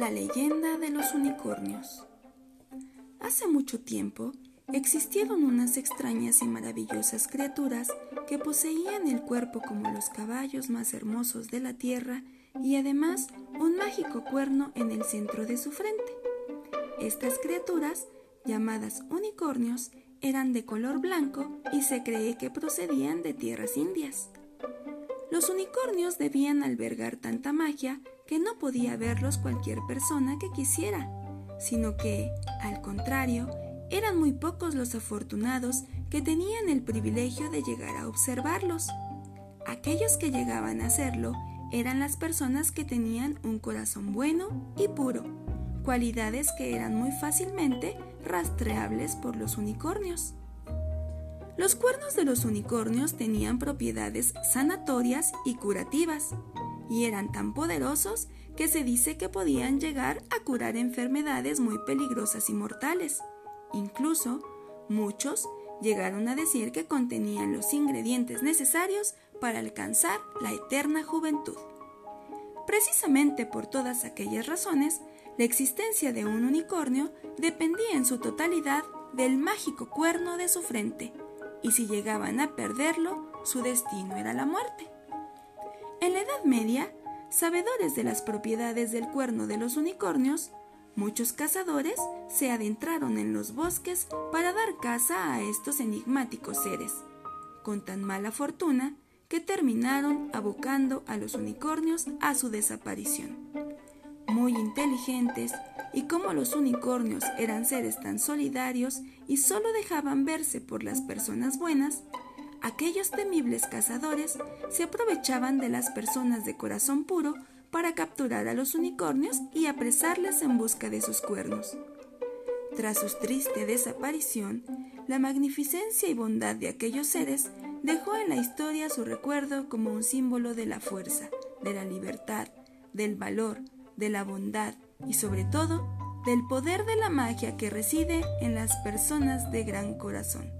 La leyenda de los unicornios. Hace mucho tiempo existieron unas extrañas y maravillosas criaturas que poseían el cuerpo como los caballos más hermosos de la tierra y además un mágico cuerno en el centro de su frente. Estas criaturas, llamadas unicornios, eran de color blanco y se cree que procedían de tierras indias. Los unicornios debían albergar tanta magia que no podía verlos cualquier persona que quisiera, sino que, al contrario, eran muy pocos los afortunados que tenían el privilegio de llegar a observarlos. Aquellos que llegaban a hacerlo eran las personas que tenían un corazón bueno y puro, cualidades que eran muy fácilmente rastreables por los unicornios. Los cuernos de los unicornios tenían propiedades sanatorias y curativas, y eran tan poderosos que se dice que podían llegar a curar enfermedades muy peligrosas y mortales. Incluso, muchos llegaron a decir que contenían los ingredientes necesarios para alcanzar la eterna juventud. Precisamente por todas aquellas razones, la existencia de un unicornio dependía en su totalidad del mágico cuerno de su frente, y si llegaban a perderlo, su destino era la muerte. En la Edad Media, sabedores de las propiedades del cuerno de los unicornios, muchos cazadores se adentraron en los bosques para dar caza a estos enigmáticos seres, con tan mala fortuna que terminaron abocando a los unicornios a su desaparición. Muy inteligentes y como los unicornios eran seres tan solidarios y solo dejaban verse por las personas buenas, aquellos temibles cazadores se aprovechaban de las personas de corazón puro para capturar a los unicornios y apresarles en busca de sus cuernos. Tras su triste desaparición, la magnificencia y bondad de aquellos seres dejó en la historia su recuerdo como un símbolo de la fuerza, de la libertad, del valor, de la bondad y sobre todo del poder de la magia que reside en las personas de gran corazón.